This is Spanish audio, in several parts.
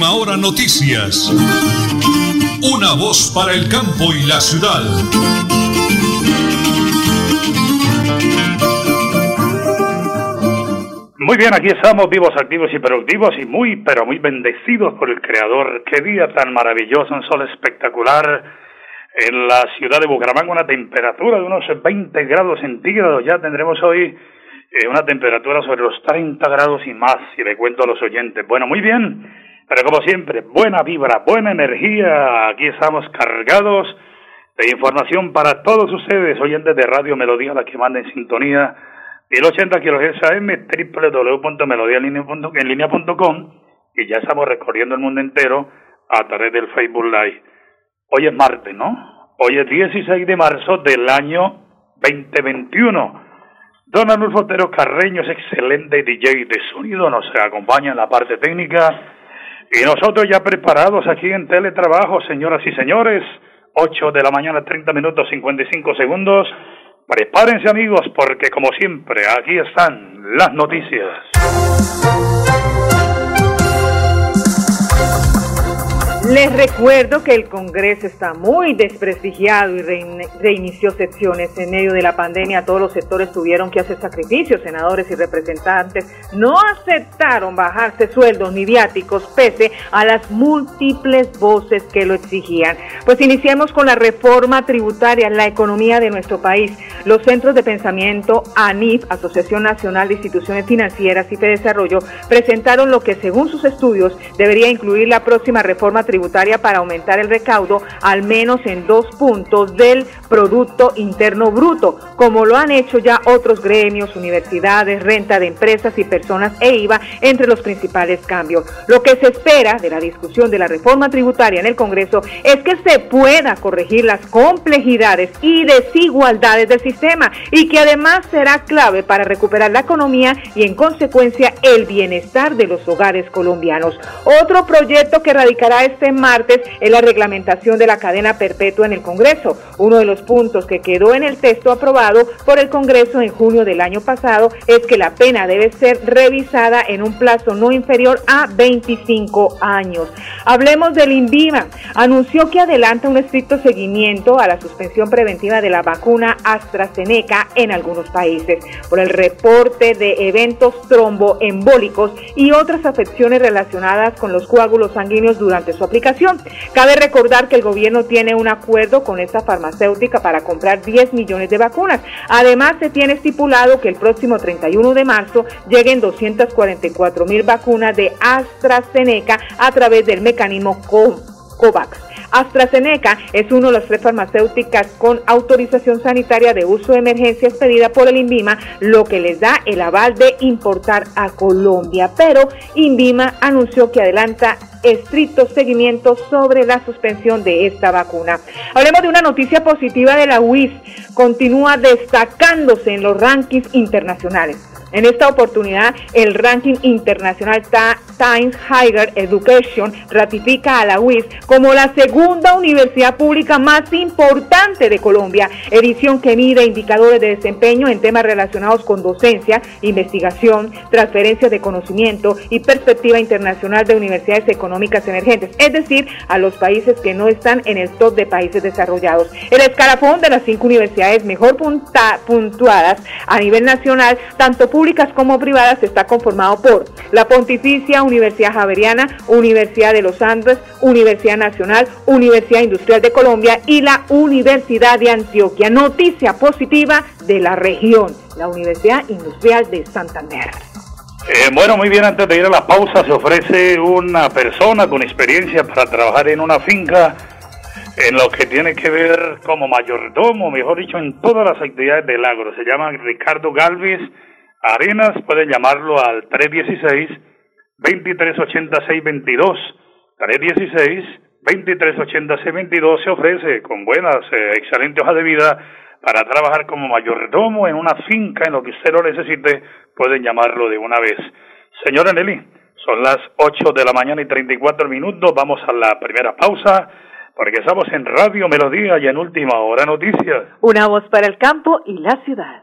Última Hora Noticias. Una voz para el campo y la ciudad. Muy bien, aquí estamos vivos, activos y productivos y muy, pero muy bendecidos por el Creador. Qué día tan maravilloso, un sol espectacular en la ciudad de Bucaramanga, una temperatura de unos 20 grados centígrados. Ya tendremos hoy eh, una temperatura sobre los 30 grados y más, si le cuento a los oyentes. Bueno, muy bien, pero como siempre, buena vibra, buena energía. Aquí estamos cargados de información para todos ustedes, oyentes de Radio Melodía, la que manda en sintonía 1080 kHz AM, www.melodiaenlinea.com y ya estamos recorriendo el mundo entero a través del Facebook Live. Hoy es martes, ¿no? Hoy es 16 de marzo del año 2021. Don Anulfo Otero Carreño es excelente DJ de sonido, nos acompaña en la parte técnica y nosotros ya preparados aquí en teletrabajo, señoras y señores, 8 de la mañana, 30 minutos 55 segundos. Prepárense amigos porque como siempre aquí están las noticias. Les recuerdo que el Congreso está muy desprestigiado y reinició sesiones en medio de la pandemia. Todos los sectores tuvieron que hacer sacrificios. Senadores y representantes no aceptaron bajarse sueldos ni viáticos pese a las múltiples voces que lo exigían. Pues iniciemos con la reforma tributaria en la economía de nuestro país. Los centros de pensamiento ANIF, Asociación Nacional de Instituciones Financieras y de Desarrollo, presentaron lo que según sus estudios debería incluir la próxima reforma tributaria para aumentar el recaudo al menos en dos puntos del Producto Interno Bruto, como lo han hecho ya otros gremios, universidades, renta de empresas y personas e IVA entre los principales cambios. Lo que se espera de la discusión de la reforma tributaria en el Congreso es que se pueda corregir las complejidades y desigualdades del sistema y que además será clave para recuperar la economía y en consecuencia el bienestar de los hogares colombianos. Otro proyecto que radicará este martes es la reglamentación de la cadena perpetua en el Congreso. Uno de los puntos que quedó en el texto aprobado por el Congreso en junio del año pasado es que la pena debe ser revisada en un plazo no inferior a 25 años. Hablemos del INVIMA. Anunció que adelanta un estricto seguimiento a la suspensión preventiva de la vacuna AstraZeneca en algunos países por el reporte de eventos tromboembólicos y otras afecciones relacionadas con los coágulos sanguíneos durante su aplicación Cabe recordar que el gobierno tiene un acuerdo con esta farmacéutica para comprar 10 millones de vacunas. Además, se tiene estipulado que el próximo 31 de marzo lleguen 244 mil vacunas de AstraZeneca a través del mecanismo COVAX. AstraZeneca es uno de las tres farmacéuticas con autorización sanitaria de uso de emergencia expedida por el INVIMA, lo que les da el aval de importar a Colombia. Pero INVIMA anunció que adelanta estricto seguimiento sobre la suspensión de esta vacuna. Hablemos de una noticia positiva de la UIS. Continúa destacándose en los rankings internacionales. En esta oportunidad, el ranking internacional Times Higher Education ratifica a la UIS como la segunda universidad pública más importante de Colombia, edición que mide indicadores de desempeño en temas relacionados con docencia, investigación, transferencia de conocimiento y perspectiva internacional de universidades económicas emergentes, es decir, a los países que no están en el top de países desarrollados. El escalafón de las cinco universidades mejor puntuadas a nivel nacional, tanto públicas como privadas está conformado por la Pontificia Universidad Javeriana, Universidad de los Andes, Universidad Nacional, Universidad Industrial de Colombia y la Universidad de Antioquia. Noticia positiva de la región, la Universidad Industrial de Santander. Eh, bueno, muy bien, antes de ir a la pausa se ofrece una persona con experiencia para trabajar en una finca en lo que tiene que ver como mayordomo, mejor dicho, en todas las actividades del agro. Se llama Ricardo Galvis Arenas, pueden llamarlo al 316-2386-22. 316-2386-22 se ofrece con buenas, eh, excelentes hojas de vida para trabajar como mayordomo en una finca, en lo que usted lo necesite, pueden llamarlo de una vez. Señora Nelly, son las 8 de la mañana y 34 minutos, vamos a la primera pausa, porque estamos en Radio Melodía y en Última Hora Noticias. Una voz para el campo y la ciudad.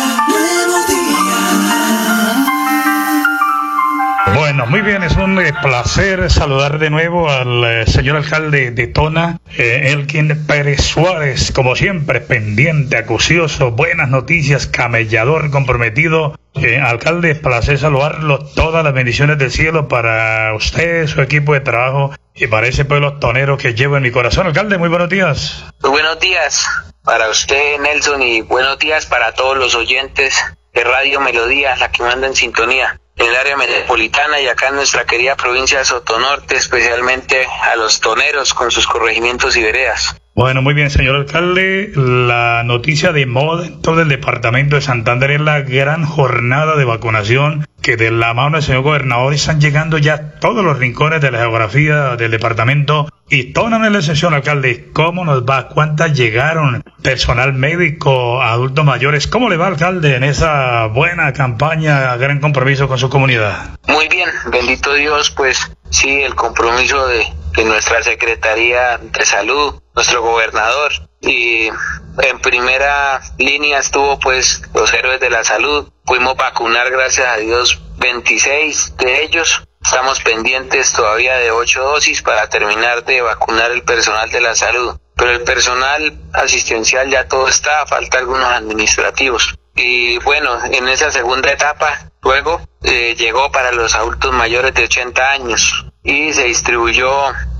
Muy bien, es un eh, placer saludar de nuevo al eh, señor alcalde de Tona, eh, Elkin Pérez Suárez, como siempre, pendiente, acucioso, buenas noticias, camellador, comprometido. alcalde, placer saludarlo, todas las bendiciones del cielo para usted, su equipo de trabajo y para ese pueblo tonero que llevo en mi corazón. Alcalde, muy buenos días. Muy buenos días para usted, Nelson, y buenos días para todos los oyentes de Radio Melodía, la que manda en sintonía el área metropolitana y acá en nuestra querida provincia de Sotonorte, especialmente a los toneros con sus corregimientos y veredas. Bueno, muy bien, señor alcalde. La noticia de moda en todo el departamento de Santander es la gran jornada de vacunación que de la mano del señor gobernador están llegando ya todos los rincones de la geografía del departamento. Y en la sesión, alcalde, ¿cómo nos va? ¿Cuántas llegaron? Personal médico, adultos mayores. ¿Cómo le va, alcalde, en esa buena campaña, gran compromiso con su comunidad? Muy bien, bendito Dios, pues sí, el compromiso de nuestra Secretaría de Salud, nuestro gobernador y en primera línea estuvo pues los héroes de la salud. Fuimos vacunar gracias a Dios 26 de ellos. Estamos pendientes todavía de 8 dosis para terminar de vacunar el personal de la salud. Pero el personal asistencial ya todo está, falta algunos administrativos. Y bueno, en esa segunda etapa, luego eh, llegó para los adultos mayores de 80 años y se distribuyó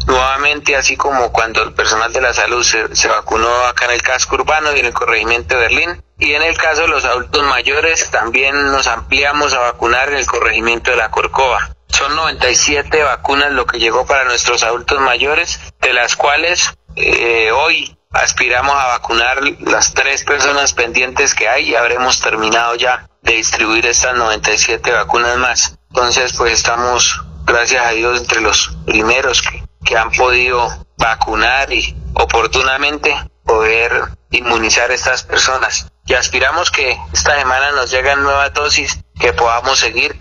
nuevamente, así como cuando el personal de la salud se, vacunó acá en el casco urbano y en el corregimiento de Berlín. Y en el caso de los adultos mayores, también nos ampliamos a vacunar en el corregimiento de la Corcova. Son 97 vacunas lo que llegó para nuestros adultos mayores, de las cuales eh, hoy aspiramos a vacunar las tres personas pendientes que hay y habremos terminado ya de distribuir estas 97 vacunas más. Entonces, pues estamos, gracias a Dios, entre los primeros que que han podido vacunar y oportunamente poder inmunizar a estas personas. Y aspiramos que esta semana nos lleguen nuevas dosis que podamos seguir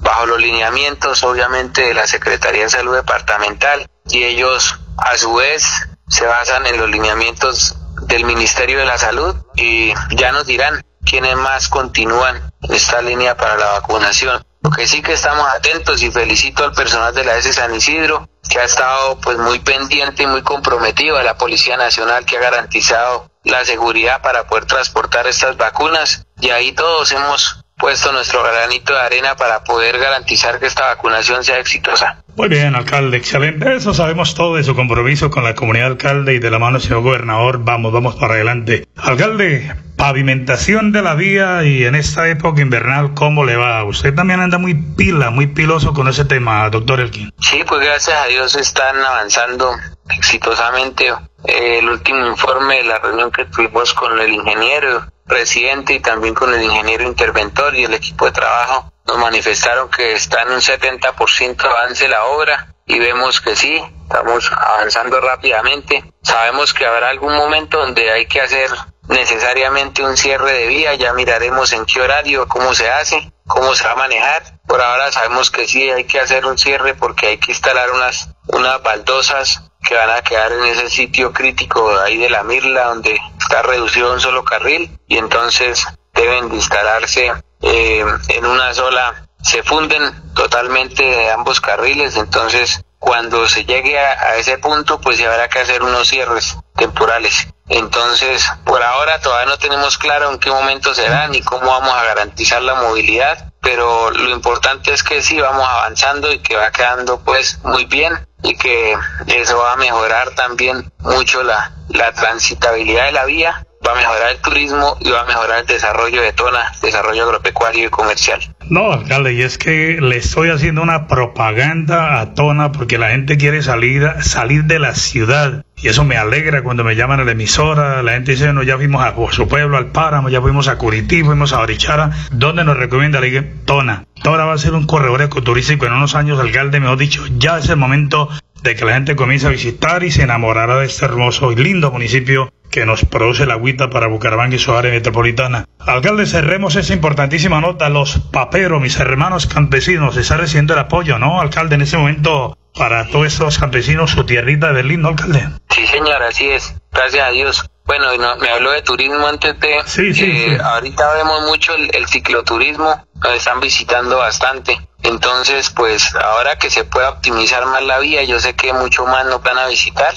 bajo los lineamientos obviamente de la Secretaría de Salud Departamental y ellos a su vez se basan en los lineamientos del Ministerio de la Salud y ya nos dirán quiénes más continúan esta línea para la vacunación. Lo que sí que estamos atentos y felicito al personal de la S San Isidro que ha estado pues muy pendiente y muy comprometido a la Policía Nacional que ha garantizado la seguridad para poder transportar estas vacunas. Y ahí todos hemos puesto nuestro granito de arena para poder garantizar que esta vacunación sea exitosa. Muy bien, alcalde, excelente. Eso sabemos todo de su compromiso con la comunidad alcalde y de la mano del señor gobernador. Vamos, vamos para adelante. Alcalde, pavimentación de la vía y en esta época invernal, ¿cómo le va? Usted también anda muy pila, muy piloso con ese tema, doctor Elkin. Sí, pues gracias a Dios están avanzando exitosamente. el último informe de la reunión que tuvimos con el ingeniero presidente y también con el ingeniero interventor y el equipo de trabajo nos manifestaron que está en un 70% avance la obra y vemos que sí, estamos avanzando rápidamente. Sabemos que habrá algún momento donde hay que hacer necesariamente un cierre de vía, ya miraremos en qué horario, cómo se hace, cómo se va a manejar. Por ahora sabemos que sí hay que hacer un cierre porque hay que instalar unas, unas baldosas que van a quedar en ese sitio crítico ahí de la Mirla donde está reducido un solo carril y entonces deben de instalarse eh, en una sola, se funden totalmente de ambos carriles, entonces cuando se llegue a, ese punto pues habrá que hacer unos cierres temporales. Entonces, por ahora todavía no tenemos claro en qué momento será ni cómo vamos a garantizar la movilidad, pero lo importante es que sí vamos avanzando y que va quedando pues muy bien y que eso va a mejorar también mucho la, la transitabilidad de la vía va a mejorar el turismo y va a mejorar el desarrollo de Tona, desarrollo agropecuario y comercial. No, alcalde, y es que le estoy haciendo una propaganda a Tona porque la gente quiere salir, salir de la ciudad. Y eso me alegra cuando me llaman a la emisora. La gente dice, no, ya fuimos a su pueblo, al Páramo, ya fuimos a Curitiba, fuimos a Orichara. ¿Dónde nos recomienda la Tona? Tona va a ser un corredor ecoturístico en unos años, alcalde, me ha dicho, ya es el momento de que la gente comience a visitar y se enamorará de este hermoso y lindo municipio que nos produce la agüita para Bucaramanga y su área metropolitana. Alcalde, cerremos esa importantísima nota. Los paperos, mis hermanos campesinos, está recibiendo el apoyo, ¿no, alcalde, en ese momento para todos esos campesinos, su tierrita de Berlín, ¿no, alcalde? Sí, señor, así es. Gracias a Dios. Bueno, me habló de turismo antes de... Sí, sí, eh, Ahorita vemos mucho el, el cicloturismo, nos están visitando bastante. Entonces, pues ahora que se pueda optimizar más la vía, yo sé que mucho más nos van a visitar.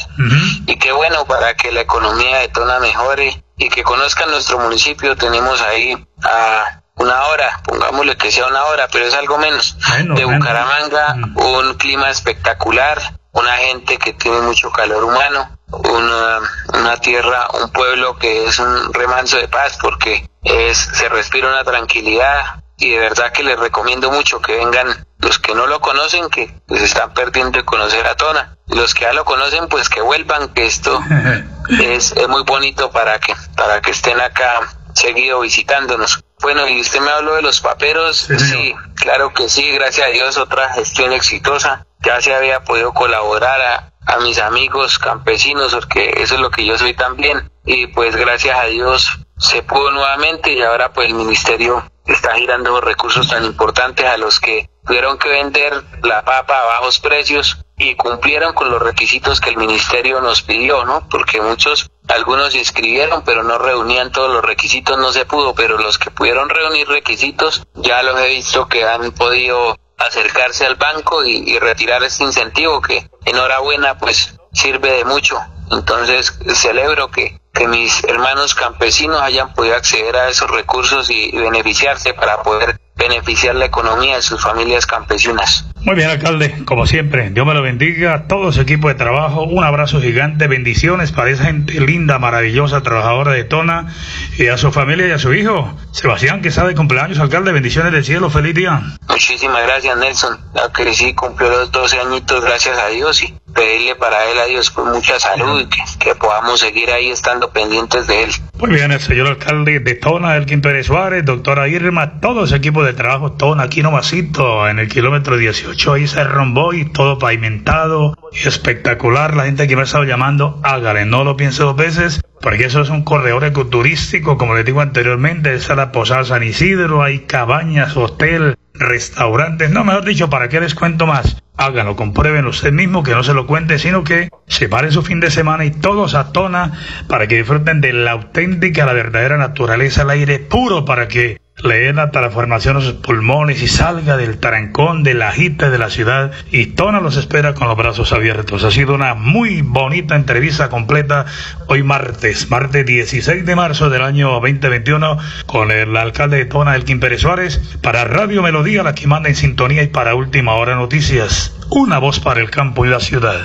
Y qué bueno para que la economía de Tona mejore y que conozcan nuestro municipio. Tenemos ahí a una hora, pongámosle que sea una hora, pero es algo menos, de Bucaramanga, un clima espectacular, una gente que tiene mucho calor humano, una, una tierra, un pueblo que es un remanso de paz porque es, se respira una tranquilidad, y de verdad que les recomiendo mucho que vengan los que no lo conocen, que pues están perdiendo de conocer a Tona. Los que ya lo conocen, pues que vuelvan, que esto es, es, muy bonito para que, para que estén acá seguido visitándonos. Bueno, y usted me habló de los paperos, sí, claro que sí, gracias a Dios, otra gestión exitosa. Ya se había podido colaborar a, a mis amigos campesinos, porque eso es lo que yo soy también. Y pues gracias a Dios se pudo nuevamente y ahora pues el ministerio está girando recursos tan importantes a los que tuvieron que vender la papa a bajos precios y cumplieron con los requisitos que el ministerio nos pidió, ¿no? Porque muchos, algunos se inscribieron, pero no reunían todos los requisitos, no se pudo, pero los que pudieron reunir requisitos, ya los he visto que han podido acercarse al banco y, y retirar este incentivo que enhorabuena pues sirve de mucho. Entonces celebro que que mis hermanos campesinos hayan podido acceder a esos recursos y, beneficiarse para poder beneficiar la economía de sus familias campesinas. Muy bien, alcalde, como siempre, Dios me lo bendiga, todo su equipo de trabajo, un abrazo gigante, bendiciones para esa gente linda, maravillosa, trabajadora de Tona, y a su familia y a su hijo, Sebastián, que de cumpleaños, alcalde, bendiciones del cielo, feliz día. Muchísimas gracias, Nelson, que sí cumplió los 12 añitos, gracias a Dios, y pedirle para él a Dios con mucha salud y que, podamos seguir ahí estando pendientes de él. Muy bien, el señor alcalde de Tona, Elkin Pérez Suárez, doctora Irma, todo ese equipo de trabajo, Tona, aquí nomasito, en el kilómetro 18, ahí se rombó y todo pavimentado, espectacular, la gente que me ha estado llamando, hágale, no lo piense dos veces, porque eso es un corredor ecoturístico, como les digo anteriormente, es la Posada San Isidro, hay cabañas, hotel, restaurantes, no, mejor dicho, ¿para qué les cuento más? Háganlo, comprueben usted mismo, que no se lo cuente, sino que separen su fin de semana y todos a tona para que disfruten de la auténtica, la verdadera naturaleza, el aire puro, para que le la formación de sus pulmones y salga del trancón, de la agita de la ciudad y Tona los espera con los brazos abiertos. Ha sido una muy bonita entrevista completa hoy martes, martes 16 de marzo del año 2021 con el alcalde de Tona, Elkin Pérez Suárez, para Radio Melodía, la que manda en sintonía y para Última Hora Noticias, una voz para el campo y la ciudad.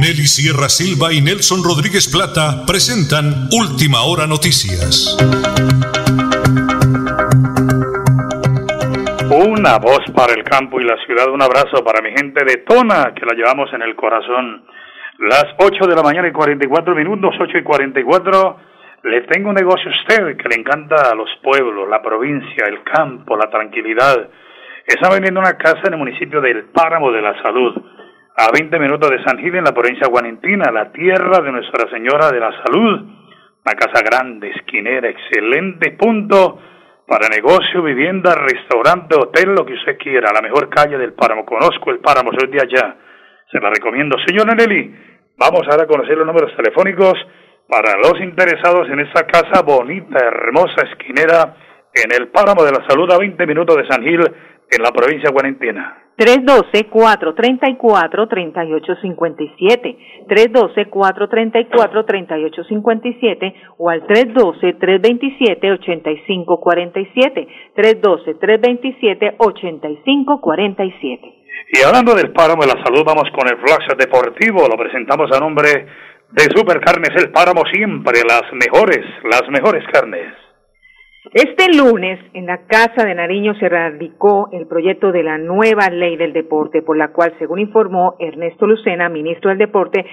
Nelly Sierra Silva y Nelson Rodríguez Plata presentan Última Hora Noticias. Una voz para el campo y la ciudad. Un abrazo para mi gente de Tona, que la llevamos en el corazón. Las 8 de la mañana y 44 minutos, 8 y 44. Le tengo un negocio a usted que le encanta a los pueblos, la provincia, el campo, la tranquilidad. Está vendiendo una casa en el municipio del Páramo de la Salud, a 20 minutos de San Gil, en la provincia guanentina, la tierra de Nuestra Señora de la Salud Una casa grande, esquinera, excelente punto para negocio, vivienda, restaurante, hotel, lo que usted quiera. La mejor calle del Páramo. Conozco el Páramo, soy de allá. Se la recomiendo. Señor Nelly, vamos ahora a conocer los números telefónicos para los interesados en esta casa bonita, hermosa, esquinera, en el Páramo de la Salud a 20 minutos de San Gil, en la provincia de Guarentina. 312-434-3857, 312-434-3857 o al 312-327-8547, 312-327-8547. Y hablando del páramo de la salud, vamos con el flash deportivo, lo presentamos a nombre de Supercarnes El Páramo siempre, las mejores, las mejores carnes. Este lunes, en la Casa de Nariño se radicó el proyecto de la nueva ley del deporte, por la cual, según informó Ernesto Lucena, ministro del Deporte,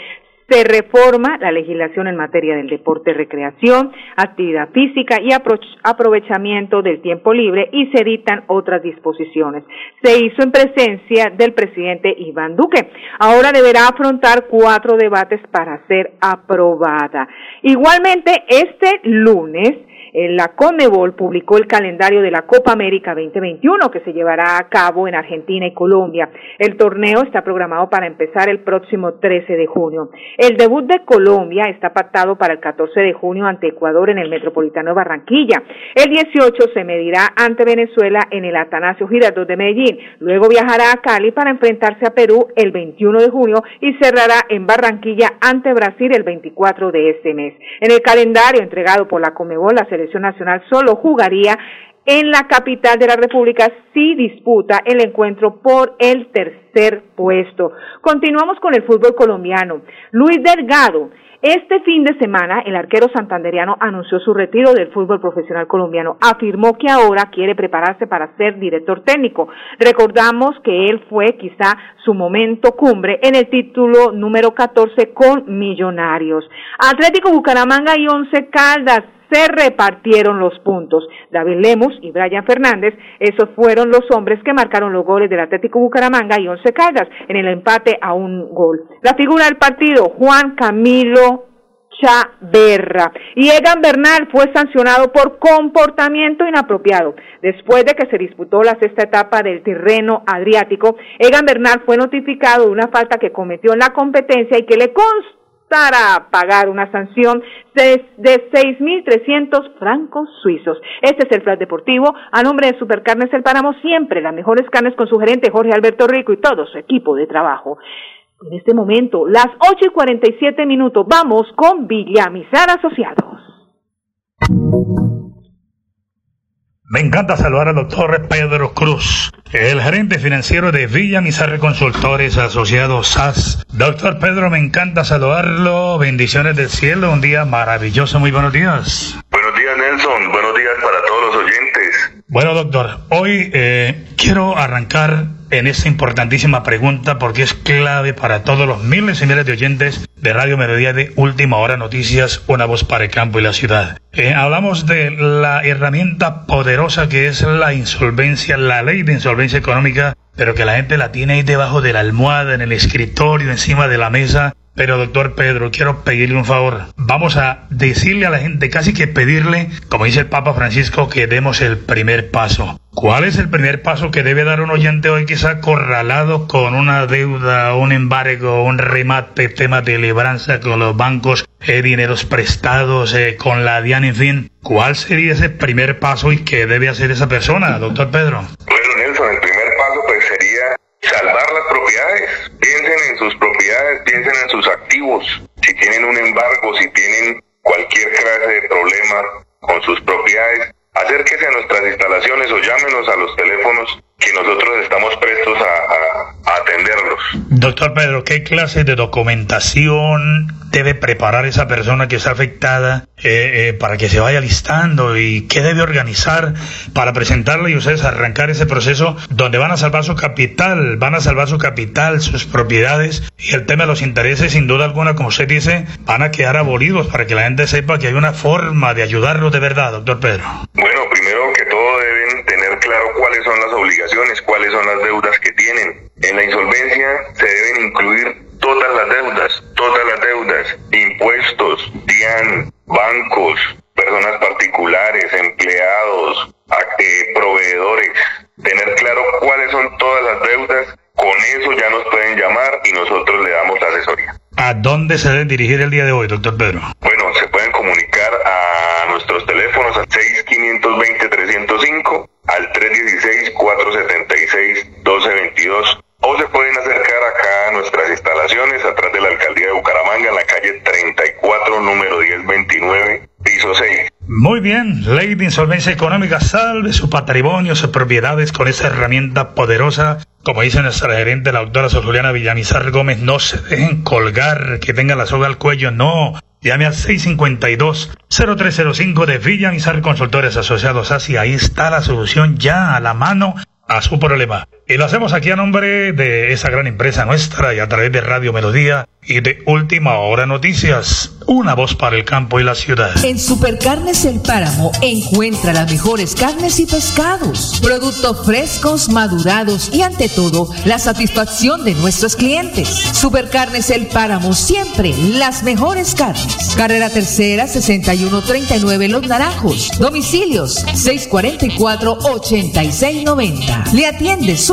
se reforma la legislación en materia del deporte, recreación, actividad física y aprovechamiento del tiempo libre y se editan otras disposiciones. Se hizo en presencia del presidente Iván Duque. Ahora deberá afrontar cuatro debates para ser aprobada. Igualmente, este lunes, la Conmebol publicó el calendario de la Copa América 2021 que se llevará a cabo en Argentina y Colombia. El torneo está programado para empezar el próximo 13 de junio. El debut de Colombia está pactado para el 14 de junio ante Ecuador en el Metropolitano de Barranquilla. El 18 se medirá ante Venezuela en el Atanasio Girardot de Medellín. Luego viajará a Cali para enfrentarse a Perú el 21 de junio y cerrará en Barranquilla ante Brasil el 24 de este mes. En el calendario entregado por la Conmebol, la selección nacional solo jugaría en la capital de la República si disputa el encuentro por el tercer puesto. Continuamos con el fútbol colombiano. Luis Delgado. Este fin de semana, el arquero santanderiano anunció su retiro del fútbol profesional colombiano. Afirmó que ahora quiere prepararse para ser director técnico. Recordamos que él fue quizá su momento cumbre en el título número 14 con Millonarios. Atlético Bucaramanga y Once Caldas se repartieron los puntos. David Lemus y Brian Fernández, esos fueron los hombres que marcaron los goles del Atlético Bucaramanga y Once Caldas en el empate a un gol. La figura del partido, Juan Camilo Chaverra. Y Egan Bernal fue sancionado por comportamiento inapropiado. Después de que se disputó la sexta etapa del terreno adriático, Egan Bernal fue notificado de una falta que cometió en la competencia y que le para pagar una sanción de, de 6.300 francos suizos. Este es el Flash Deportivo. A nombre de Supercarnes El Páramo, siempre las mejores carnes con su gerente Jorge Alberto Rico y todo su equipo de trabajo. En este momento, las 8 y 47 minutos, vamos con Villamizar Asociados. Me encanta saludar al doctor Pedro Cruz, el gerente financiero de Villa Mizarre Consultores Asociados SAS. Doctor Pedro, me encanta saludarlo. Bendiciones del cielo. Un día maravilloso. Muy buenos días. Buenos días, Nelson. Buenos días para todos los oyentes. Bueno, doctor, hoy eh, quiero arrancar en esta importantísima pregunta porque es clave para todos los miles y miles de oyentes de Radio Melodía de Última Hora Noticias, una voz para el campo y la ciudad. Eh, hablamos de la herramienta poderosa que es la insolvencia, la ley de insolvencia económica, pero que la gente la tiene ahí debajo de la almohada, en el escritorio, encima de la mesa, pero doctor Pedro, quiero pedirle un favor. Vamos a decirle a la gente, casi que pedirle, como dice el Papa Francisco, que demos el primer paso. ¿Cuál es el primer paso que debe dar un oyente hoy quizá acorralado con una deuda, un embargo, un remate, tema de libranza con los bancos, eh, dineros prestados, eh, con la DIAN, en fin? ¿Cuál sería ese primer paso y qué debe hacer esa persona, doctor Pedro? Bueno, Nelson, el primer paso pues sería salvar las propiedades. Piensen en sus propiedades, piensen en sus activos. Si tienen un embargo, si tienen cualquier clase de problema con sus propiedades, acérquese a nuestras instalaciones o llámenos a los teléfonos que nosotros estamos prestos a, atenderlos. Doctor Pedro, ¿qué clase de documentación debe preparar esa persona que está afectada eh, eh, para que se vaya listando y qué debe organizar para presentarle y ustedes arrancar ese proceso donde van a salvar su capital, van a salvar su capital, sus propiedades y el tema de los intereses, sin duda alguna, como usted dice, van a quedar abolidos para que la gente sepa que hay una forma de ayudarlos de verdad, doctor Pedro. Bueno, primero que todo deben tener claro cuáles son las obligaciones, cuáles son las deudas que tienen. En la insolvencia se deben incluir todas las deudas, todas las deudas, impuestos, DIAN, bancos, personas particulares, empleados, eh, proveedores, tener claro cuáles son todas las deudas, con eso ya nos pueden llamar y nosotros le damos la asesoría. ¿A dónde se deben dirigir el día de hoy, doctor Pedro? Bueno, se pueden comunicar a nuestros teléfonos al 6520-305, al 316-476-1222 o se pueden acercar acá a nuestras instalaciones atrás de la alcaldía de Bucaramanga en la calle 34, número 1029, piso 6. Muy bien, ley de insolvencia económica, salve su patrimonio, sus propiedades con esa herramienta poderosa. Como dice nuestra gerente, la doctora Sol Juliana Gómez, no se dejen colgar, que tengan la soga al cuello, no. Llame al 652-0305 de Villamizar Consultores Asociados. Así, ahí está la solución ya a la mano a su problema. Y lo hacemos aquí a nombre de esa gran empresa nuestra y a través de Radio Melodía y de Última Hora Noticias, una voz para el campo y la ciudad. En Supercarnes El Páramo encuentra las mejores carnes y pescados, productos frescos, madurados y ante todo la satisfacción de nuestros clientes. Supercarnes El Páramo, siempre las mejores carnes. Carrera Tercera 6139 Los Naranjos. Domicilios 644-8690. Le atiende su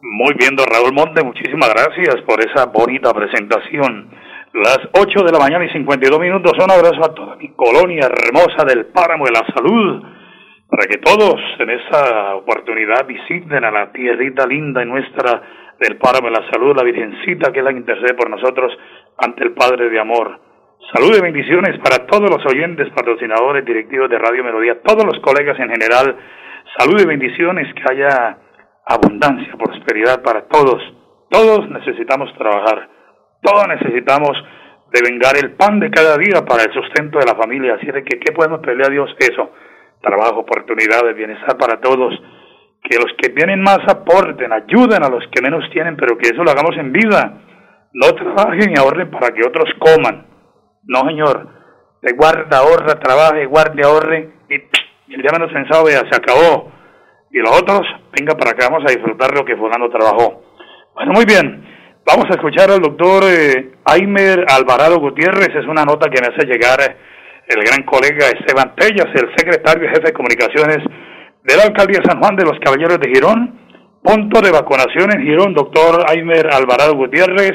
Muy bien, don Raúl Monte, muchísimas gracias por esa bonita presentación. Las 8 de la mañana y 52 minutos, un abrazo a toda mi colonia hermosa del Páramo de la Salud, para que todos en esa oportunidad visiten a la tierrita linda y nuestra del Páramo de la Salud, la Virgencita que la intercede por nosotros ante el Padre de Amor. Salud y bendiciones para todos los oyentes, patrocinadores, directivos de Radio Melodía, todos los colegas en general. Salud y bendiciones, que haya abundancia, prosperidad para todos. Todos necesitamos trabajar, todos necesitamos devengar el pan de cada día para el sustento de la familia. Así de que, ¿qué podemos pedirle a Dios? Eso, trabajo, oportunidades, bienestar para todos. Que los que tienen más aporten, ayuden a los que menos tienen, pero que eso lo hagamos en vida. No trabajen y ahorren para que otros coman. No, señor. Te guarda, ahorra, trabaje, guarde, ahorre y el día menos pensado, vea, se acabó y los otros, venga para acá, vamos a disfrutar lo que Fulano trabajó. Bueno, muy bien, vamos a escuchar al doctor eh, Aimer Alvarado Gutiérrez, es una nota que me hace llegar eh, el gran colega Esteban Tellas, el secretario y jefe de comunicaciones de la alcaldía San Juan de los Caballeros de Girón. Punto de vacunación en Girón, doctor Aimer Alvarado Gutiérrez.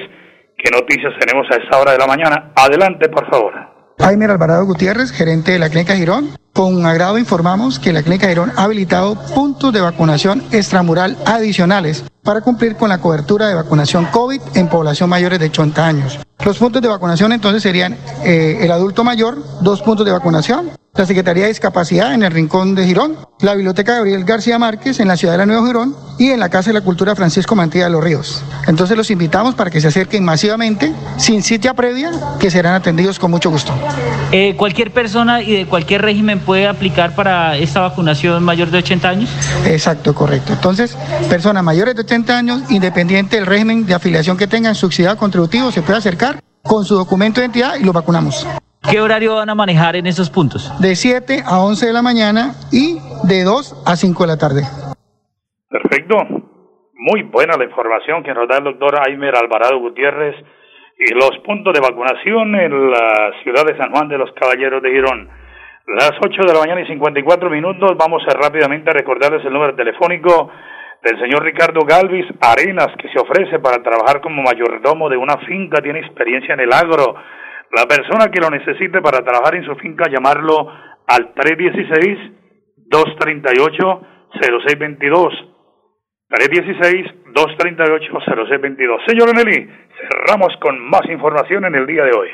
¿Qué noticias tenemos a esta hora de la mañana? Adelante, por favor. Aimer Alvarado Gutiérrez, gerente de la Clínica Girón. Con agrado informamos que la Clínica Girón ha habilitado puntos de vacunación extramural adicionales para cumplir con la cobertura de vacunación COVID en población mayores de 80 años. Los puntos de vacunación entonces serían eh, el adulto mayor, dos puntos de vacunación, la Secretaría de Discapacidad en el Rincón de Girón, la Biblioteca Gabriel García Márquez en la ciudad de la Nueva Girón y en la Casa de la Cultura Francisco Mantilla de los Ríos. Entonces los invitamos para que se acerquen masivamente, sin cita previa, que serán atendidos con mucho gusto. Eh, ¿Cualquier persona y de cualquier régimen puede aplicar para esta vacunación mayor de 80 años? Exacto, correcto. Entonces, personas mayores de 80 años, independiente del régimen de afiliación que tengan, subsidiado contributivo, se puede acercar con su documento de identidad y lo vacunamos. ¿Qué horario van a manejar en esos puntos? De 7 a 11 de la mañana y de 2 a 5 de la tarde. Perfecto. Muy buena la información que nos da el doctor Aimer Alvarado Gutiérrez y los puntos de vacunación en la ciudad de San Juan de los Caballeros de Girón. Las 8 de la mañana y 54 minutos vamos a rápidamente a recordarles el número telefónico del señor Ricardo Galvis Arenas, que se ofrece para trabajar como mayordomo de una finca, tiene experiencia en el agro La persona que lo necesite para trabajar en su finca, llamarlo al 316-238-0622. 316-238-0622. Señor Nelly, cerramos con más información en el día de hoy.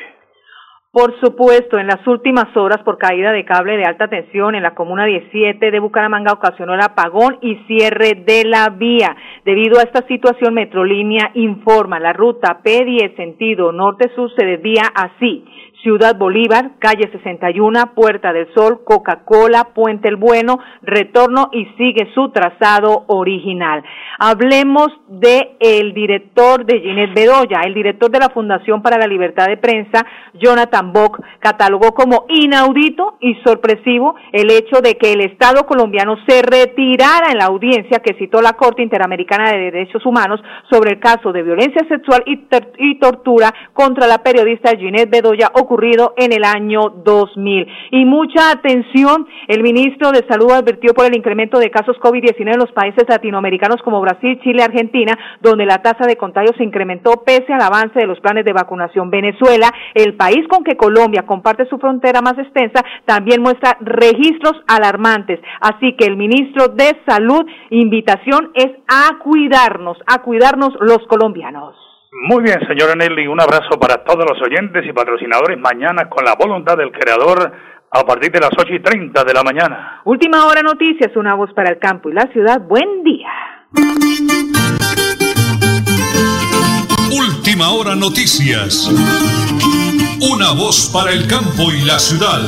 Por supuesto, en las últimas horas, por caída de cable de alta tensión en la comuna 17 de Bucaramanga, ocasionó el apagón y cierre de la vía. Debido a esta situación, Metrolínea informa, la ruta P10 sentido norte-sur se desvía así. Ciudad Bolívar, calle 61, Puerta del Sol, Coca-Cola, Puente el Bueno, retorno y sigue su trazado original. Hablemos de el director de Ginette Bedoya, el director de la Fundación para la Libertad de Prensa, Jonathan Bock, catalogó como inaudito y sorpresivo el hecho de que el Estado colombiano se retirara en la audiencia que citó la Corte Interamericana de Derechos Humanos sobre el caso de violencia sexual y, y tortura contra la periodista Ginette Bedoya ocurrido en el año 2000. Y mucha atención, el ministro de Salud advirtió por el incremento de casos COVID-19 en los países latinoamericanos como Brasil, Chile, Argentina, donde la tasa de contagio se incrementó pese al avance de los planes de vacunación. Venezuela, el país con que Colombia comparte su frontera más extensa, también muestra registros alarmantes. Así que el ministro de Salud, invitación es a cuidarnos, a cuidarnos los colombianos. Muy bien, señora Nelly, un abrazo para todos los oyentes y patrocinadores mañana con la voluntad del creador a partir de las ocho y treinta de la mañana. Última hora noticias, una voz para el campo y la ciudad. Buen día. Última hora noticias. Una voz para el campo y la ciudad.